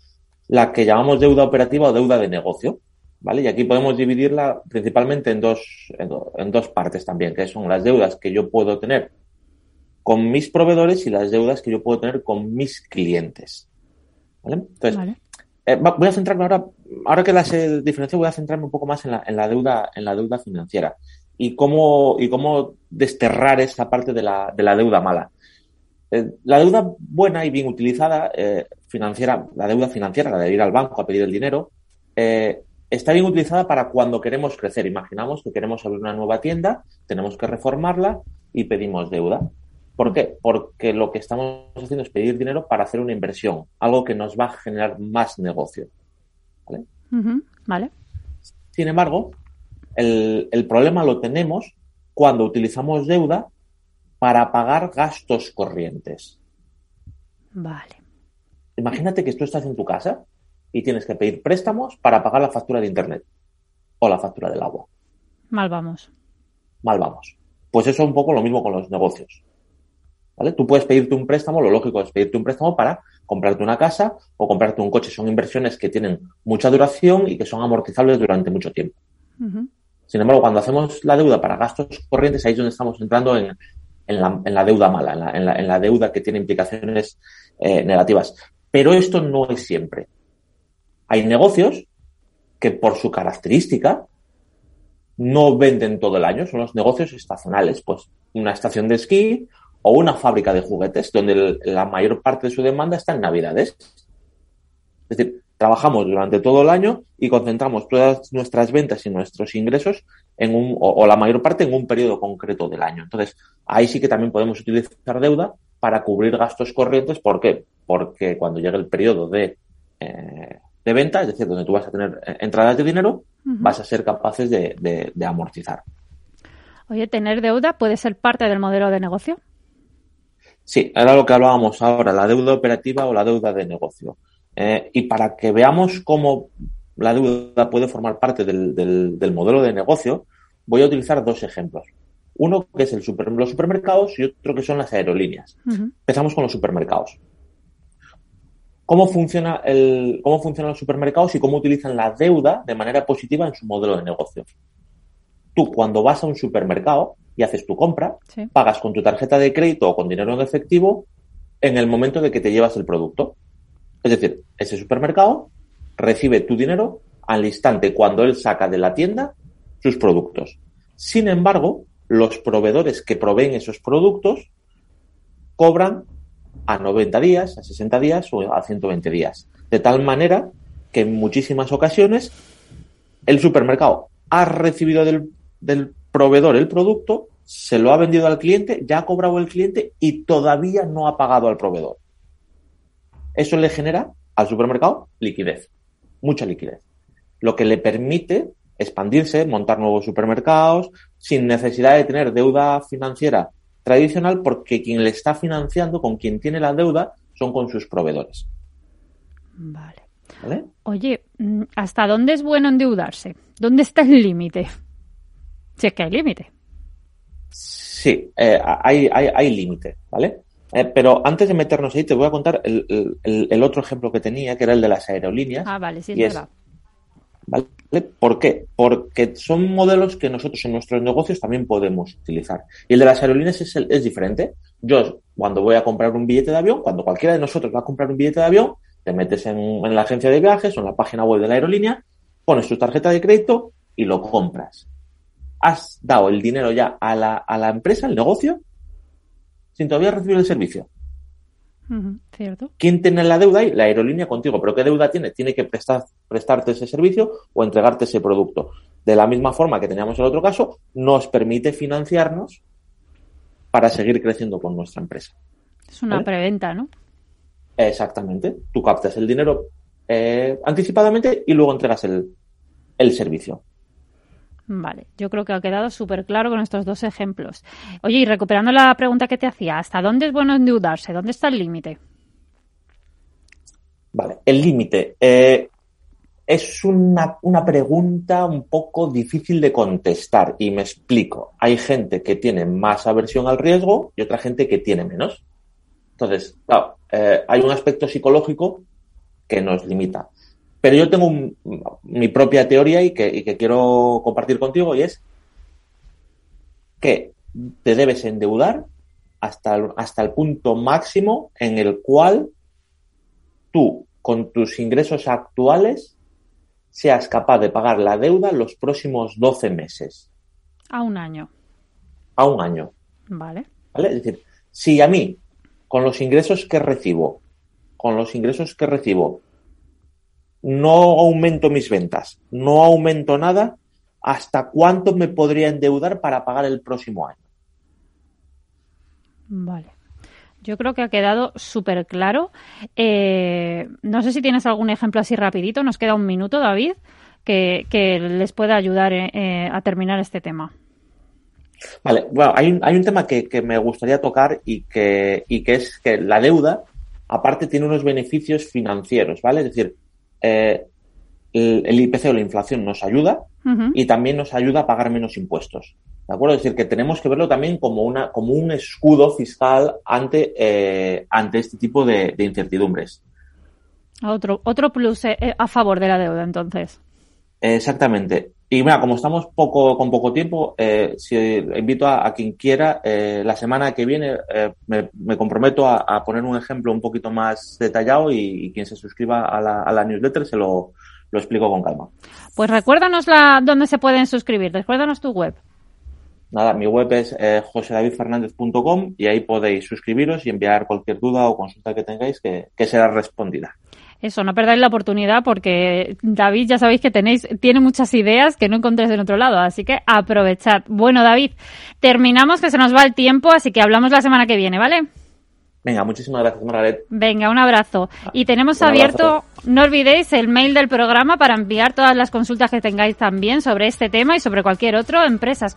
la que llamamos deuda operativa o deuda de negocio, ¿vale? Y aquí podemos dividirla principalmente en dos, en, dos partes también, que son las deudas que yo puedo tener con mis proveedores y las deudas que yo puedo tener con mis clientes. ¿Vale? Entonces, eh, voy a centrarme ahora, ahora que las he diferenciado, voy a centrarme un poco más en la, en la deuda, en la deuda financiera y cómo, y cómo desterrar esa parte de la, de la deuda mala. Eh, la deuda buena y bien utilizada, eh, financiera, la deuda financiera, la de ir al banco a pedir el dinero, está bien utilizada para cuando queremos crecer. Imaginamos que queremos abrir una nueva tienda, tenemos que reformarla y pedimos deuda. ¿Por qué? Porque lo que estamos haciendo es pedir dinero para hacer una inversión, algo que nos va a generar más negocio. ¿Vale? vale. Sin embargo, el, el problema lo tenemos cuando utilizamos deuda para pagar gastos corrientes. Vale. Imagínate que tú estás en tu casa y tienes que pedir préstamos para pagar la factura de Internet o la factura del agua. Mal vamos. Mal vamos. Pues eso es un poco lo mismo con los negocios. ¿Vale? Tú puedes pedirte un préstamo, lo lógico es pedirte un préstamo para comprarte una casa o comprarte un coche. Son inversiones que tienen mucha duración y que son amortizables durante mucho tiempo. Sin embargo, cuando hacemos la deuda para gastos corrientes, ahí es donde estamos entrando en, la, deuda mala, en la, deuda que tiene implicaciones eh, negativas. Pero esto no es siempre. Hay negocios que por su característica no venden todo el año, son los negocios estacionales. Pues una estación de esquí o una fábrica de juguetes donde la mayor parte de su demanda está en Navidades. Es decir, trabajamos durante todo el año y concentramos todas nuestras ventas y nuestros ingresos en un, o, la mayor parte en un periodo concreto del año. Entonces, ahí sí que también podemos utilizar deuda para cubrir gastos corrientes. ¿Por qué? Porque cuando llegue el periodo de, eh, de venta, es decir, donde tú vas a tener eh, entradas de dinero, vas a ser capaces de, de amortizar. Oye, ¿tener deuda puede ser parte del modelo de negocio? Sí, era lo que hablábamos ahora, la deuda operativa o la deuda de negocio. Eh, y para que veamos cómo la deuda puede formar parte del, del, modelo de negocio, voy a utilizar dos ejemplos. Uno que es el super, los supermercados y otro que son las aerolíneas. Empezamos con los supermercados. ¿Cómo, funciona el, ¿Cómo funcionan los supermercados y cómo utilizan la deuda de manera positiva en su modelo de negocio? Tú, cuando vas a un supermercado, y haces tu compra, pagas con tu tarjeta de crédito o con dinero en efectivo en el momento de que te llevas el producto. Es decir, ese supermercado recibe tu dinero al instante cuando él saca de la tienda sus productos. Sin embargo, los proveedores que proveen esos productos cobran a 90 días, a 60 días o a 120 días. De tal manera que en muchísimas ocasiones el supermercado ha recibido del, del proveedor el producto, se lo ha vendido al cliente, ya ha cobrado el cliente y todavía no ha pagado al proveedor. Eso le genera al supermercado liquidez, mucha liquidez, lo que le permite expandirse, montar nuevos supermercados, sin necesidad de tener deuda financiera tradicional, porque quien le está financiando, con quien tiene la deuda, son con sus proveedores. Vale. ¿Vale? Oye, mm, ¿hasta dónde es bueno endeudarse? ¿Dónde está el límite? Si es que hay límite. Sí, eh, hay, hay, hay límite, ¿vale? Eh, pero antes de meternos ahí, te voy a contar el, otro ejemplo que tenía, que era el de las aerolíneas. Ah, vale, sí, es verdad. ¿Vale? ¿Por qué? Porque son modelos que nosotros en nuestros negocios también podemos utilizar. Y el de las aerolíneas es, es diferente. Yo, cuando voy a comprar un billete de avión, cuando cualquiera de nosotros va a comprar un billete de avión, te metes en, en la agencia de viajes o en la página web de la aerolínea, pones tu tarjeta de crédito y lo compras has dado el dinero ya a la, a la empresa, al negocio, sin todavía recibir el servicio. cierto. ¿Quién tiene la deuda ahí? La aerolínea contigo. ¿Pero qué deuda tiene? Tiene que prestar, prestarte ese servicio o entregarte ese producto. de la misma forma que teníamos el otro caso, nos permite financiarnos para seguir creciendo con nuestra empresa. Es una preventa, ¿no? Exactamente. Tú captas el dinero eh, anticipadamente y luego entregas el, el servicio. Vale, yo creo que ha quedado súper claro con estos dos ejemplos. Oye, y recuperando la pregunta que te hacía, ¿hasta dónde es bueno endeudarse? ¿Dónde está el límite? Vale, el límite. Eh, es una, una, pregunta un poco difícil de contestar y me explico. Hay gente que tiene más aversión al riesgo y otra gente que tiene menos. Entonces, claro, eh, hay un aspecto psicológico que nos limita. Pero yo tengo mi propia teoría y que, quiero compartir contigo y es que te debes endeudar hasta el, hasta el punto máximo en el cual tú, con tus ingresos actuales, seas capaz de pagar la deuda los próximos 12 meses. A un año. A un año. Vale. ¿Vale? Es decir, si a mí, con los ingresos que recibo, con los ingresos que recibo, no aumento mis ventas, no aumento nada, ¿hasta cuánto me podría endeudar para pagar el próximo año? Vale. Yo creo que ha quedado súper claro. Eh, no sé si tienes algún ejemplo así rapidito. Nos queda un minuto, David, que, les pueda ayudar eh, eh, a terminar este tema. Vale, bueno, hay un, hay un tema que, que, me gustaría tocar y que, y que es que la deuda, aparte, tiene unos beneficios financieros, ¿vale? Es decir, eh, el, IPC o la inflación nos ayuda y también nos ayuda a pagar menos impuestos. ¿De acuerdo? Es decir, que tenemos que verlo también como, una, como un escudo fiscal ante, eh, ante este tipo de, incertidumbres. Otro, otro plus eh, a favor de la deuda, entonces. Exactamente. Y mira, como estamos poco con poco tiempo, eh, si invito a, quien quiera, eh, la semana que viene me, comprometo a, poner un ejemplo un poquito más detallado y, quien se suscriba a la, a la newsletter se lo, lo, explico con calma. Pues recuérdanos la, dónde se pueden suscribir, recuérdanos tu web. Nada, mi web es eh, josedavidfernandez.com y ahí podéis suscribiros y enviar cualquier duda o consulta que tengáis que, que será respondida. Eso, no perdáis la oportunidad porque David ya sabéis que tenéis, tiene muchas ideas que no encontréis en otro lado, así que aprovechad. Bueno, David, terminamos que se nos va el tiempo, así que hablamos la semana que viene, ¿vale? Venga, muchísimas gracias, Margaret. Venga, un abrazo. Y tenemos abierto, no olvidéis, el mail del programa para enviar todas las consultas que tengáis también sobre este tema y sobre cualquier otro, empresas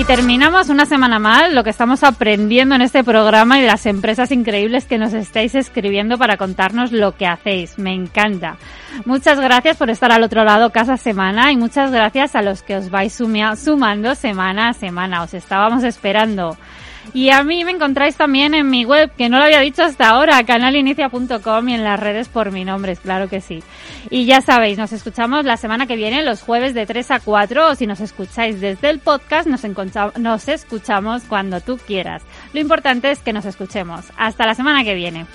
Y terminamos una semana más lo que estamos aprendiendo en este programa y las empresas increíbles que nos estáis escribiendo para contarnos lo que hacéis. Me encanta. Muchas gracias por estar al otro lado cada semana y muchas gracias a los que os vais sumando semana a semana. Os estábamos esperando. Y a mí me encontráis también en mi web, que no lo había dicho hasta ahora, canalinicia.com y en las redes por mi nombre, claro que sí. Y ya sabéis, nos escuchamos la semana que viene, los jueves de 3 a 4, o si nos escucháis desde el podcast, nos, nos escuchamos cuando tú quieras. Lo importante es que nos escuchemos. Hasta la semana que viene.